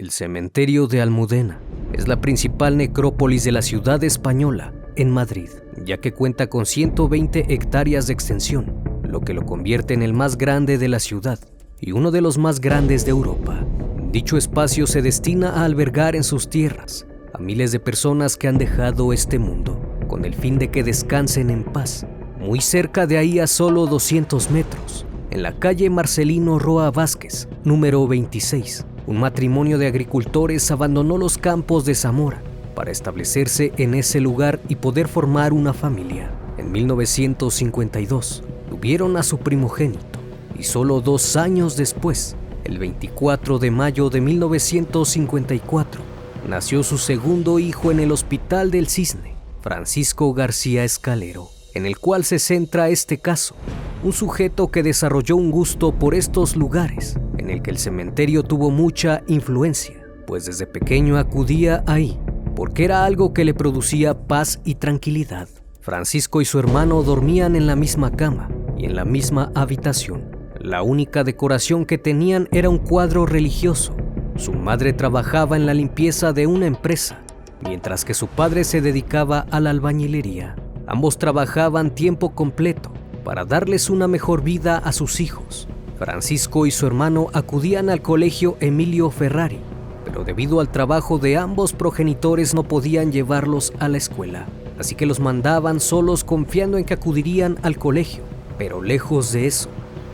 El cementerio de Almudena es la principal necrópolis de la ciudad española, en Madrid, ya que cuenta con 120 hectáreas de extensión, lo que lo convierte en el más grande de la ciudad y uno de los más grandes de Europa. Dicho espacio se destina a albergar en sus tierras a miles de personas que han dejado este mundo, con el fin de que descansen en paz. Muy cerca de ahí a solo 200 metros, en la calle Marcelino Roa Vázquez, número 26, un matrimonio de agricultores abandonó los campos de Zamora para establecerse en ese lugar y poder formar una familia. En 1952 tuvieron a su primogénito y solo dos años después, el 24 de mayo de 1954, nació su segundo hijo en el Hospital del Cisne, Francisco García Escalero, en el cual se centra este caso, un sujeto que desarrolló un gusto por estos lugares el que el cementerio tuvo mucha influencia, pues desde pequeño acudía ahí, porque era algo que le producía paz y tranquilidad. Francisco y su hermano dormían en la misma cama y en la misma habitación. La única decoración que tenían era un cuadro religioso. Su madre trabajaba en la limpieza de una empresa, mientras que su padre se dedicaba a la albañilería. Ambos trabajaban tiempo completo para darles una mejor vida a sus hijos. Francisco y su hermano acudían al colegio Emilio Ferrari, pero debido al trabajo de ambos progenitores no podían llevarlos a la escuela, así que los mandaban solos confiando en que acudirían al colegio. Pero lejos de eso,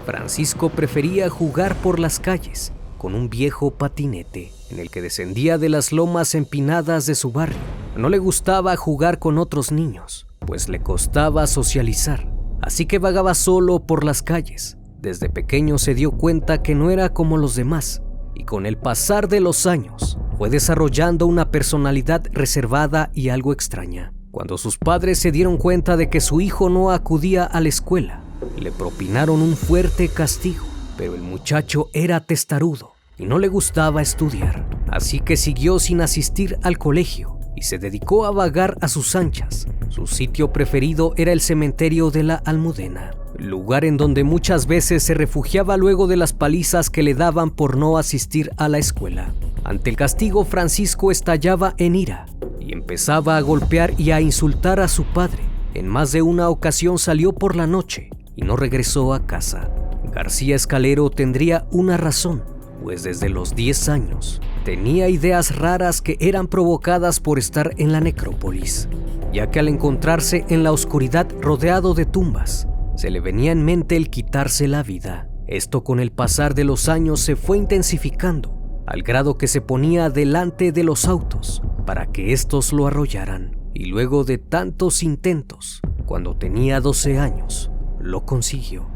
Francisco prefería jugar por las calles con un viejo patinete en el que descendía de las lomas empinadas de su barrio. No le gustaba jugar con otros niños, pues le costaba socializar, así que vagaba solo por las calles, desde pequeño se dio cuenta que no era como los demás y con el pasar de los años fue desarrollando una personalidad reservada y algo extraña. Cuando sus padres se dieron cuenta de que su hijo no acudía a la escuela, le propinaron un fuerte castigo, pero el muchacho era testarudo y no le gustaba estudiar, así que siguió sin asistir al colegio y se dedicó a vagar a sus anchas. Su sitio preferido era el cementerio de la Almudena lugar en donde muchas veces se refugiaba luego de las palizas que le daban por no asistir a la escuela. Ante el castigo, Francisco estallaba en ira y empezaba a golpear y a insultar a su padre. En más de una ocasión salió por la noche y no regresó a casa. García Escalero tendría una razón, pues desde los 10 años tenía ideas raras que eran provocadas por estar en la necrópolis, ya que al encontrarse en la oscuridad rodeado de tumbas, se le venía en mente el quitarse la vida. Esto con el pasar de los años se fue intensificando, al grado que se ponía delante de los autos para que estos lo arrollaran. Y luego de tantos intentos, cuando tenía 12 años, lo consiguió.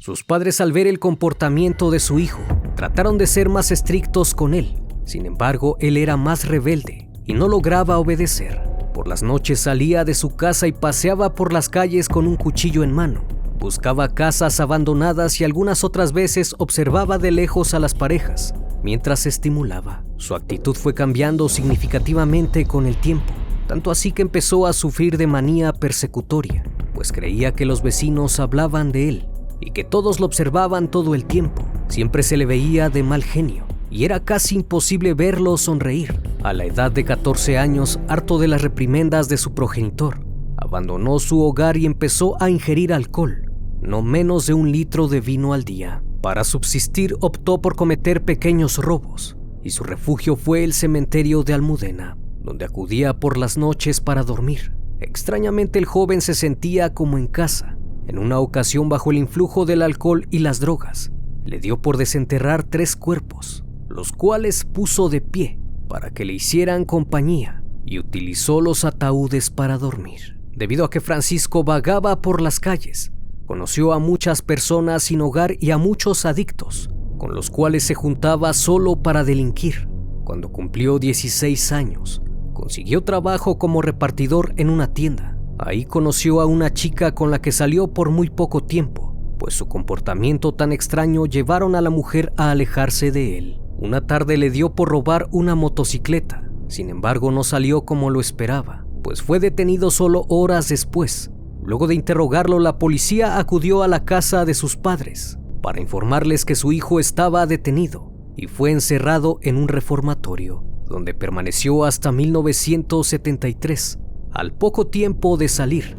Sus padres al ver el comportamiento de su hijo, trataron de ser más estrictos con él. Sin embargo, él era más rebelde y no lograba obedecer. Por las noches salía de su casa y paseaba por las calles con un cuchillo en mano. Buscaba casas abandonadas y algunas otras veces observaba de lejos a las parejas mientras estimulaba. Su actitud fue cambiando significativamente con el tiempo, tanto así que empezó a sufrir de manía persecutoria, pues creía que los vecinos hablaban de él y que todos lo observaban todo el tiempo. Siempre se le veía de mal genio y era casi imposible verlo sonreír. A la edad de 14 años, harto de las reprimendas de su progenitor, abandonó su hogar y empezó a ingerir alcohol, no menos de un litro de vino al día. Para subsistir optó por cometer pequeños robos, y su refugio fue el cementerio de Almudena, donde acudía por las noches para dormir. Extrañamente el joven se sentía como en casa. En una ocasión bajo el influjo del alcohol y las drogas, le dio por desenterrar tres cuerpos, los cuales puso de pie para que le hicieran compañía y utilizó los ataúdes para dormir. Debido a que Francisco vagaba por las calles, conoció a muchas personas sin hogar y a muchos adictos, con los cuales se juntaba solo para delinquir. Cuando cumplió 16 años, consiguió trabajo como repartidor en una tienda. Ahí conoció a una chica con la que salió por muy poco tiempo, pues su comportamiento tan extraño llevaron a la mujer a alejarse de él. Una tarde le dio por robar una motocicleta, sin embargo no salió como lo esperaba, pues fue detenido solo horas después. Luego de interrogarlo, la policía acudió a la casa de sus padres para informarles que su hijo estaba detenido y fue encerrado en un reformatorio, donde permaneció hasta 1973. Al poco tiempo de salir,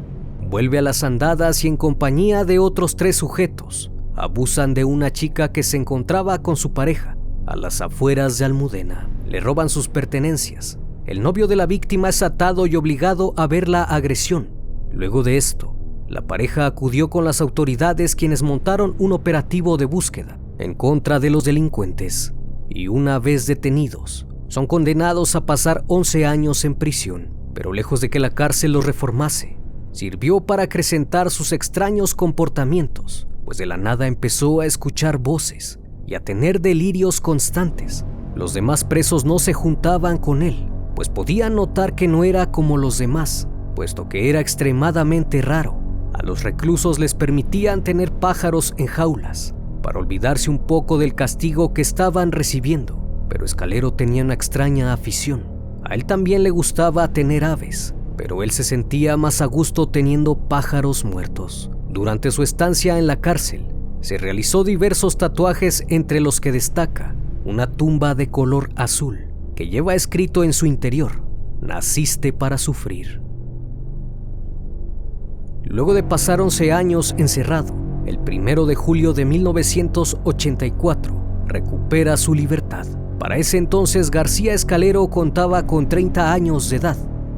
vuelve a las andadas y en compañía de otros tres sujetos, abusan de una chica que se encontraba con su pareja a las afueras de Almudena. Le roban sus pertenencias. El novio de la víctima es atado y obligado a ver la agresión. Luego de esto, la pareja acudió con las autoridades quienes montaron un operativo de búsqueda en contra de los delincuentes y una vez detenidos, son condenados a pasar 11 años en prisión, pero lejos de que la cárcel los reformase, sirvió para acrecentar sus extraños comportamientos, pues de la nada empezó a escuchar voces y a tener delirios constantes. Los demás presos no se juntaban con él, pues podían notar que no era como los demás, puesto que era extremadamente raro. A los reclusos les permitían tener pájaros en jaulas, para olvidarse un poco del castigo que estaban recibiendo, pero Escalero tenía una extraña afición. A él también le gustaba tener aves, pero él se sentía más a gusto teniendo pájaros muertos. Durante su estancia en la cárcel, se realizó diversos tatuajes entre los que destaca una tumba de color azul que lleva escrito en su interior, naciste para sufrir. Luego de pasar 11 años encerrado, el primero de julio de 1984 recupera su libertad. Para ese entonces García Escalero contaba con 30 años de edad.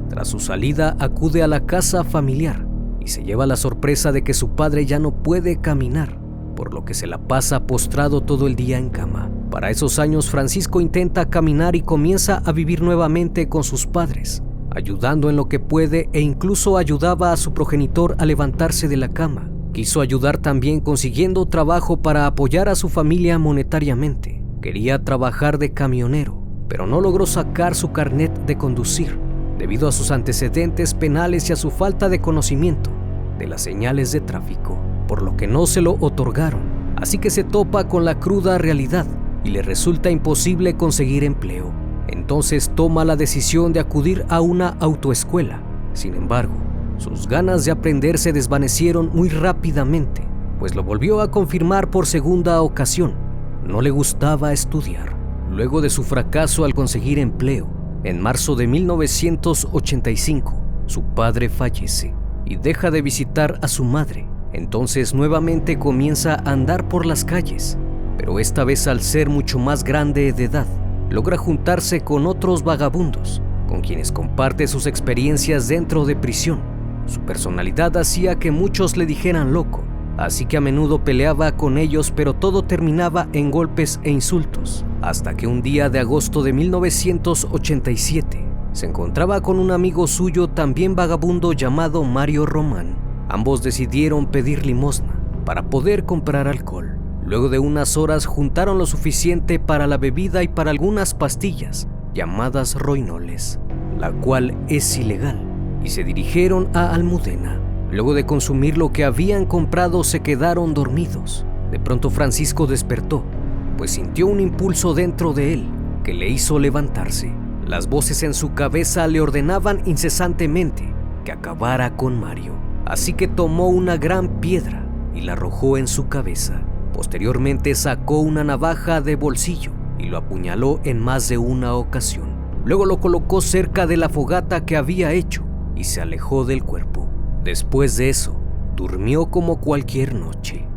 Tras su salida acude a la casa familiar y se lleva la sorpresa de que su padre ya no puede caminar por lo que se la pasa postrado todo el día en cama. Para esos años Francisco intenta caminar y comienza a vivir nuevamente con sus padres, ayudando en lo que puede e incluso ayudaba a su progenitor a levantarse de la cama. Quiso ayudar también consiguiendo trabajo para apoyar a su familia monetariamente. Quería trabajar de camionero, pero no logró sacar su carnet de conducir debido a sus antecedentes penales y a su falta de conocimiento de las señales de tráfico por lo que no se lo otorgaron, así que se topa con la cruda realidad y le resulta imposible conseguir empleo. Entonces toma la decisión de acudir a una autoescuela. Sin embargo, sus ganas de aprender se desvanecieron muy rápidamente, pues lo volvió a confirmar por segunda ocasión. No le gustaba estudiar. Luego de su fracaso al conseguir empleo, en marzo de 1985, su padre fallece y deja de visitar a su madre entonces nuevamente comienza a andar por las calles, pero esta vez al ser mucho más grande de edad, logra juntarse con otros vagabundos, con quienes comparte sus experiencias dentro de prisión. Su personalidad hacía que muchos le dijeran loco, así que a menudo peleaba con ellos, pero todo terminaba en golpes e insultos, hasta que un día de agosto de 1987 se encontraba con un amigo suyo también vagabundo llamado Mario Román, Ambos decidieron pedir limosna para poder comprar alcohol. Luego de unas horas juntaron lo suficiente para la bebida y para algunas pastillas llamadas roinoles, la cual es ilegal, y se dirigieron a Almudena. Luego de consumir lo que habían comprado se quedaron dormidos. De pronto Francisco despertó, pues sintió un impulso dentro de él que le hizo levantarse. Las voces en su cabeza le ordenaban incesantemente que acabara con Mario. Así que tomó una gran piedra y la arrojó en su cabeza. Posteriormente sacó una navaja de bolsillo y lo apuñaló en más de una ocasión. Luego lo colocó cerca de la fogata que había hecho y se alejó del cuerpo. Después de eso, durmió como cualquier noche.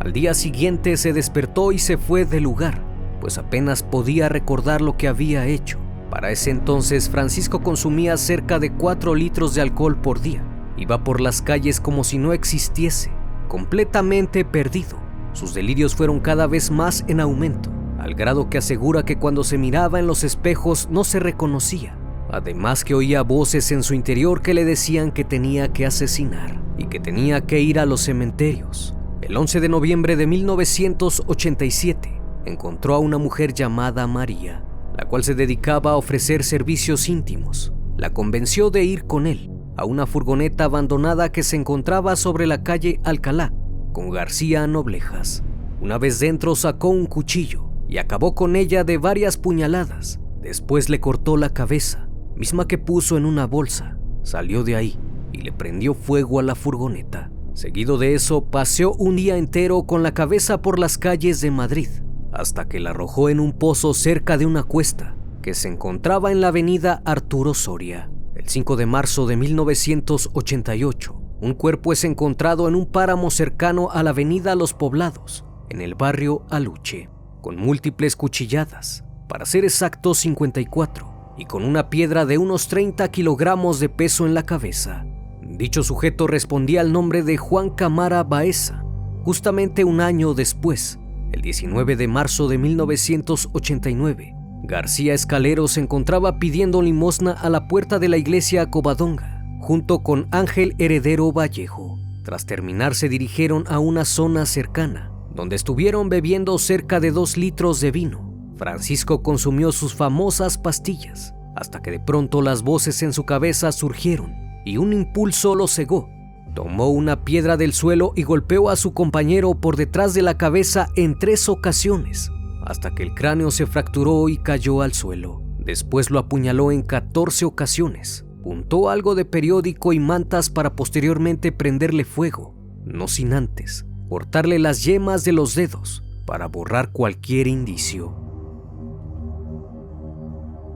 Al día siguiente se despertó y se fue del lugar, pues apenas podía recordar lo que había hecho. Para ese entonces, Francisco consumía cerca de 4 litros de alcohol por día. Iba por las calles como si no existiese, completamente perdido. Sus delirios fueron cada vez más en aumento, al grado que asegura que cuando se miraba en los espejos no se reconocía. Además que oía voces en su interior que le decían que tenía que asesinar y que tenía que ir a los cementerios. El 11 de noviembre de 1987 encontró a una mujer llamada María, la cual se dedicaba a ofrecer servicios íntimos. La convenció de ir con él a una furgoneta abandonada que se encontraba sobre la calle Alcalá, con García Noblejas. Una vez dentro sacó un cuchillo y acabó con ella de varias puñaladas. Después le cortó la cabeza, misma que puso en una bolsa. Salió de ahí y le prendió fuego a la furgoneta. Seguido de eso, paseó un día entero con la cabeza por las calles de Madrid, hasta que la arrojó en un pozo cerca de una cuesta que se encontraba en la avenida Arturo Soria. El 5 de marzo de 1988, un cuerpo es encontrado en un páramo cercano a la avenida Los Poblados, en el barrio Aluche, con múltiples cuchilladas, para ser exacto 54, y con una piedra de unos 30 kilogramos de peso en la cabeza. Dicho sujeto respondía al nombre de Juan Camara Baeza. Justamente un año después, el 19 de marzo de 1989, García Escalero se encontraba pidiendo limosna a la puerta de la iglesia Covadonga, junto con Ángel Heredero Vallejo. Tras terminar se dirigieron a una zona cercana, donde estuvieron bebiendo cerca de dos litros de vino. Francisco consumió sus famosas pastillas, hasta que de pronto las voces en su cabeza surgieron y un impulso lo cegó. Tomó una piedra del suelo y golpeó a su compañero por detrás de la cabeza en tres ocasiones, hasta que el cráneo se fracturó y cayó al suelo. Después lo apuñaló en 14 ocasiones. Puntó algo de periódico y mantas para posteriormente prenderle fuego, no sin antes cortarle las yemas de los dedos para borrar cualquier indicio.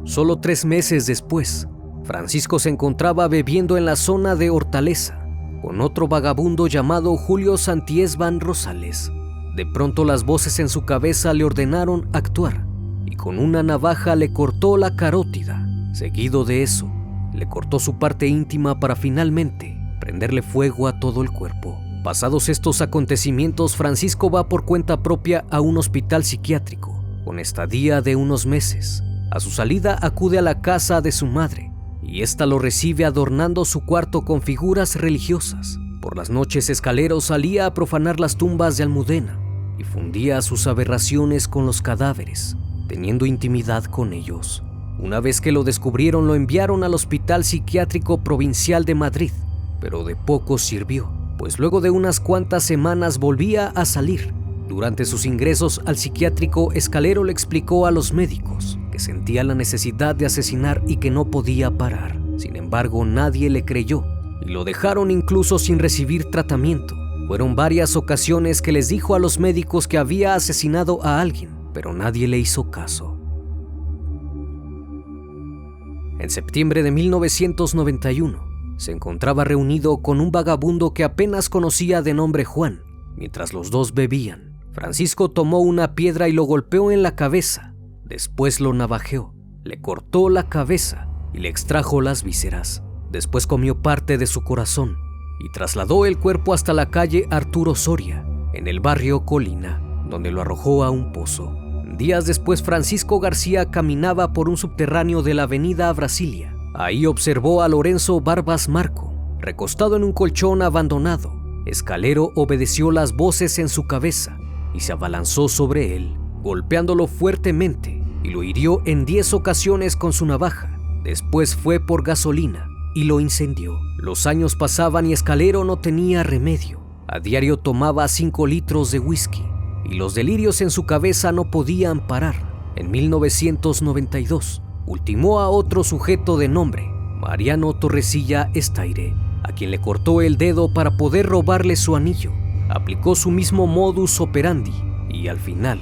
Solo tres meses después, Francisco se encontraba bebiendo en la zona de Hortaleza con otro vagabundo llamado Julio Santiesban Rosales. De pronto las voces en su cabeza le ordenaron actuar y con una navaja le cortó la carótida. Seguido de eso, le cortó su parte íntima para finalmente prenderle fuego a todo el cuerpo. Pasados estos acontecimientos, Francisco va por cuenta propia a un hospital psiquiátrico, con estadía de unos meses. A su salida acude a la casa de su madre, y ésta lo recibe adornando su cuarto con figuras religiosas. Por las noches Escalero salía a profanar las tumbas de Almudena y fundía sus aberraciones con los cadáveres, teniendo intimidad con ellos. Una vez que lo descubrieron lo enviaron al Hospital Psiquiátrico Provincial de Madrid, pero de poco sirvió, pues luego de unas cuantas semanas volvía a salir. Durante sus ingresos al psiquiátrico, Escalero le explicó a los médicos sentía la necesidad de asesinar y que no podía parar. Sin embargo, nadie le creyó y lo dejaron incluso sin recibir tratamiento. Fueron varias ocasiones que les dijo a los médicos que había asesinado a alguien, pero nadie le hizo caso. En septiembre de 1991, se encontraba reunido con un vagabundo que apenas conocía de nombre Juan. Mientras los dos bebían, Francisco tomó una piedra y lo golpeó en la cabeza, Después lo navajeó, le cortó la cabeza y le extrajo las vísceras. Después comió parte de su corazón y trasladó el cuerpo hasta la calle Arturo Soria, en el barrio Colina, donde lo arrojó a un pozo. Días después, Francisco García caminaba por un subterráneo de la avenida Brasilia. Ahí observó a Lorenzo Barbas Marco, recostado en un colchón abandonado. Escalero obedeció las voces en su cabeza y se abalanzó sobre él, golpeándolo fuertemente y lo hirió en 10 ocasiones con su navaja. Después fue por gasolina y lo incendió. Los años pasaban y Escalero no tenía remedio. A diario tomaba 5 litros de whisky y los delirios en su cabeza no podían parar. En 1992, ultimó a otro sujeto de nombre, Mariano Torresilla Estaire, a quien le cortó el dedo para poder robarle su anillo. Aplicó su mismo modus operandi y al final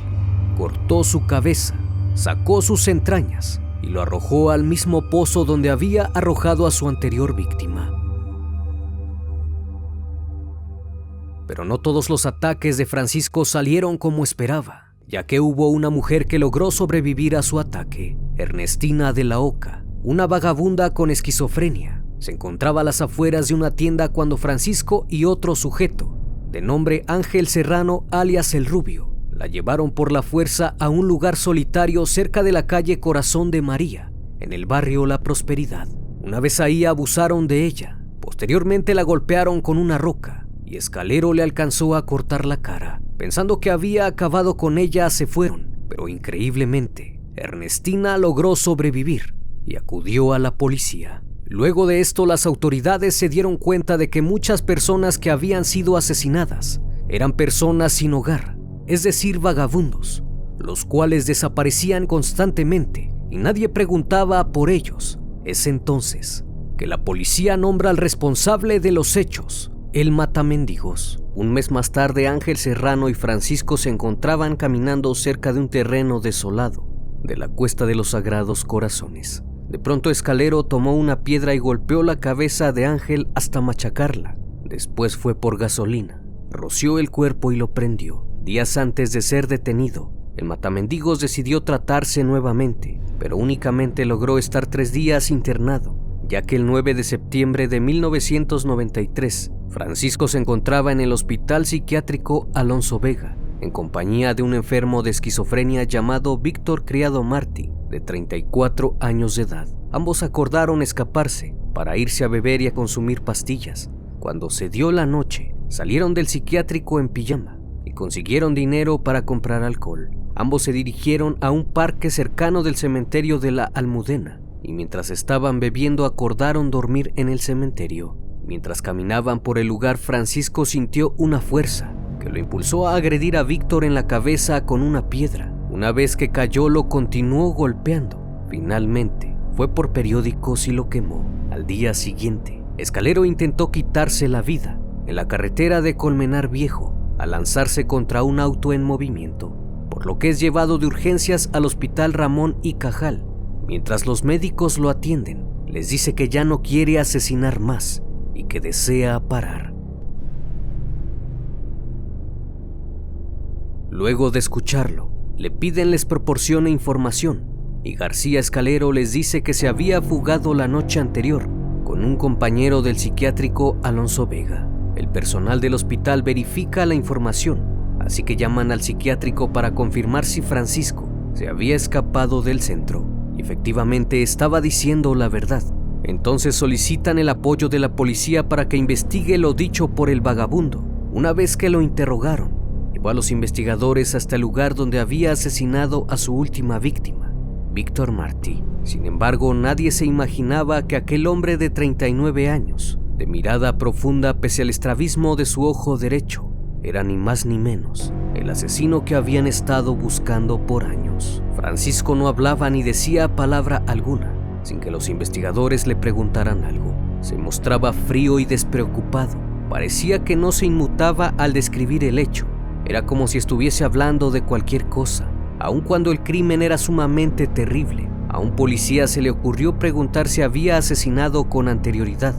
cortó su cabeza sacó sus entrañas y lo arrojó al mismo pozo donde había arrojado a su anterior víctima. Pero no todos los ataques de Francisco salieron como esperaba, ya que hubo una mujer que logró sobrevivir a su ataque, Ernestina de la Oca, una vagabunda con esquizofrenia. Se encontraba a las afueras de una tienda cuando Francisco y otro sujeto, de nombre Ángel Serrano alias El Rubio, la llevaron por la fuerza a un lugar solitario cerca de la calle Corazón de María, en el barrio La Prosperidad. Una vez ahí abusaron de ella. Posteriormente la golpearon con una roca y Escalero le alcanzó a cortar la cara. Pensando que había acabado con ella, se fueron, pero increíblemente, Ernestina logró sobrevivir y acudió a la policía. Luego de esto, las autoridades se dieron cuenta de que muchas personas que habían sido asesinadas eran personas sin hogar, es decir, vagabundos, los cuales desaparecían constantemente y nadie preguntaba por ellos. Es entonces que la policía nombra al responsable de los hechos, el matamendigos. Un mes más tarde, Ángel Serrano y Francisco se encontraban caminando cerca de un terreno desolado de la Cuesta de los Sagrados Corazones. De pronto Escalero tomó una piedra y golpeó la cabeza de Ángel hasta machacarla. Después fue por gasolina, roció el cuerpo y lo prendió. Días antes de ser detenido, el matamendigos decidió tratarse nuevamente, pero únicamente logró estar tres días internado, ya que el 9 de septiembre de 1993, Francisco se encontraba en el hospital psiquiátrico Alonso Vega, en compañía de un enfermo de esquizofrenia llamado Víctor Criado Martí, de 34 años de edad. Ambos acordaron escaparse para irse a beber y a consumir pastillas. Cuando se dio la noche, salieron del psiquiátrico en pijama consiguieron dinero para comprar alcohol. Ambos se dirigieron a un parque cercano del cementerio de la Almudena y mientras estaban bebiendo acordaron dormir en el cementerio. Mientras caminaban por el lugar, Francisco sintió una fuerza que lo impulsó a agredir a Víctor en la cabeza con una piedra. Una vez que cayó lo continuó golpeando. Finalmente, fue por periódicos y lo quemó. Al día siguiente, Escalero intentó quitarse la vida en la carretera de Colmenar Viejo al lanzarse contra un auto en movimiento, por lo que es llevado de urgencias al hospital Ramón y Cajal. Mientras los médicos lo atienden, les dice que ya no quiere asesinar más y que desea parar. Luego de escucharlo, le piden les proporcione información y García Escalero les dice que se había fugado la noche anterior con un compañero del psiquiátrico Alonso Vega. El personal del hospital verifica la información, así que llaman al psiquiátrico para confirmar si Francisco se había escapado del centro. Efectivamente estaba diciendo la verdad. Entonces solicitan el apoyo de la policía para que investigue lo dicho por el vagabundo. Una vez que lo interrogaron, a los investigadores hasta el lugar donde había asesinado a su última víctima, Víctor Martí. Sin embargo, nadie se imaginaba que aquel hombre de 39 años, de mirada profunda pese al estrabismo de su ojo derecho, era ni más ni menos el asesino que habían estado buscando por años. Francisco no hablaba ni decía palabra alguna, sin que los investigadores le preguntaran algo. Se mostraba frío y despreocupado. Parecía que no se inmutaba al describir el hecho, era como si estuviese hablando de cualquier cosa, aun cuando el crimen era sumamente terrible. A un policía se le ocurrió preguntar si había asesinado con anterioridad,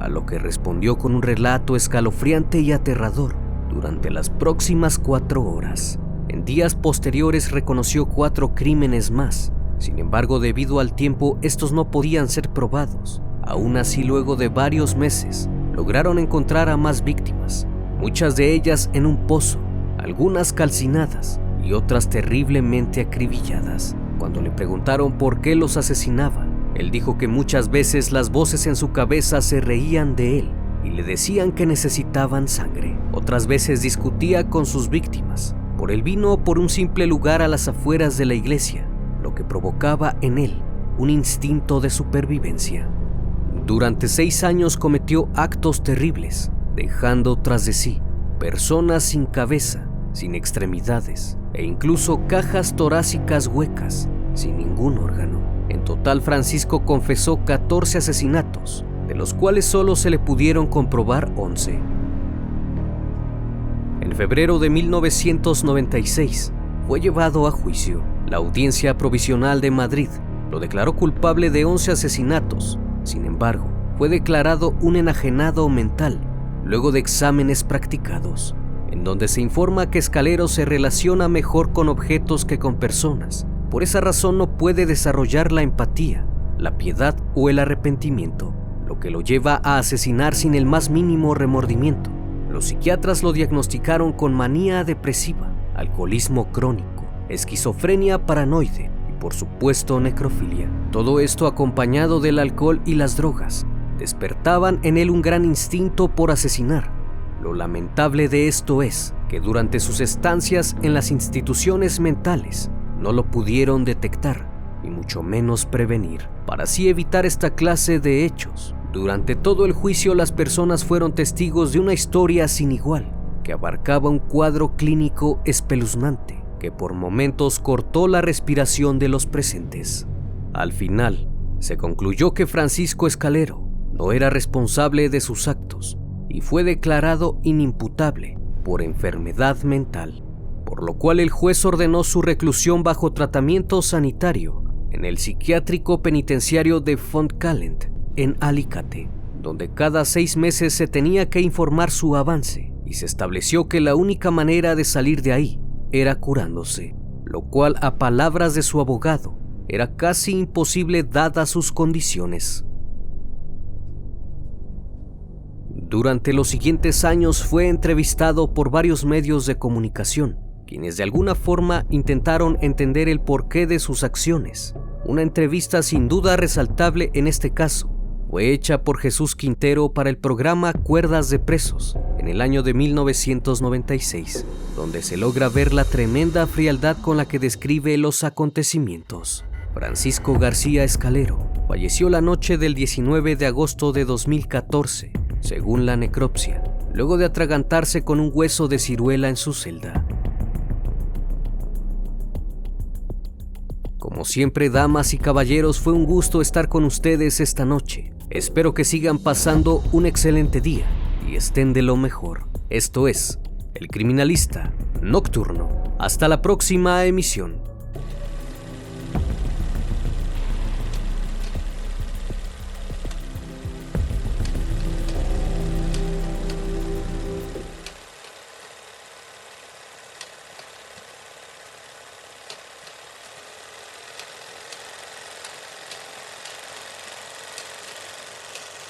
a lo que respondió con un relato escalofriante y aterrador durante las próximas cuatro horas. En días posteriores reconoció cuatro crímenes más. Sin embargo, debido al tiempo, estos no podían ser probados. Aún así, luego de varios meses, lograron encontrar a más víctimas, muchas de ellas en un pozo, algunas calcinadas y otras terriblemente acribilladas. Cuando le preguntaron por qué los asesinaba, él dijo que muchas veces las voces en su cabeza se reían de él y le decían que necesitaban sangre. Otras veces discutía con sus víctimas por el vino o por un simple lugar a las afueras de la iglesia, lo que provocaba en él un instinto de supervivencia. Durante seis años cometió actos terribles, dejando tras de sí personas sin cabeza, sin extremidades e incluso cajas torácicas huecas, sin ningún órgano. En total, Francisco confesó 14 asesinatos, de los cuales solo se le pudieron comprobar 11. En febrero de 1996 fue llevado a juicio. La Audiencia Provisional de Madrid lo declaró culpable de 11 asesinatos. Sin embargo, fue declarado un enajenado mental luego de exámenes practicados. En donde se informa que Escalero se relaciona mejor con objetos que con personas. Por esa razón no puede desarrollar la empatía, la piedad o el arrepentimiento, lo que lo lleva a asesinar sin el más mínimo remordimiento. Los psiquiatras lo diagnosticaron con manía depresiva, alcoholismo crónico, esquizofrenia paranoide y por supuesto necrofilia. Todo esto acompañado del alcohol y las drogas. Despertaban en él un gran instinto por asesinar. Lo lamentable de esto es que durante sus estancias en las instituciones mentales no lo pudieron detectar y mucho menos prevenir, para así evitar esta clase de hechos. Durante todo el juicio las personas fueron testigos de una historia sin igual, que abarcaba un cuadro clínico espeluznante, que por momentos cortó la respiración de los presentes. Al final, se concluyó que Francisco Escalero no era responsable de sus actos y fue declarado inimputable por enfermedad mental, por lo cual el juez ordenó su reclusión bajo tratamiento sanitario en el psiquiátrico penitenciario de Fontcalent, en Alicante, donde cada seis meses se tenía que informar su avance y se estableció que la única manera de salir de ahí era curándose, lo cual a palabras de su abogado era casi imposible dadas sus condiciones. Durante los siguientes años fue entrevistado por varios medios de comunicación, quienes de alguna forma intentaron entender el porqué de sus acciones. Una entrevista sin duda resaltable en este caso fue hecha por Jesús Quintero para el programa Cuerdas de Presos en el año de 1996, donde se logra ver la tremenda frialdad con la que describe los acontecimientos. Francisco García Escalero falleció la noche del 19 de agosto de 2014, según la necropsia, luego de atragantarse con un hueso de ciruela en su celda. Como siempre, damas y caballeros, fue un gusto estar con ustedes esta noche. Espero que sigan pasando un excelente día y estén de lo mejor. Esto es El Criminalista Nocturno. Hasta la próxima emisión.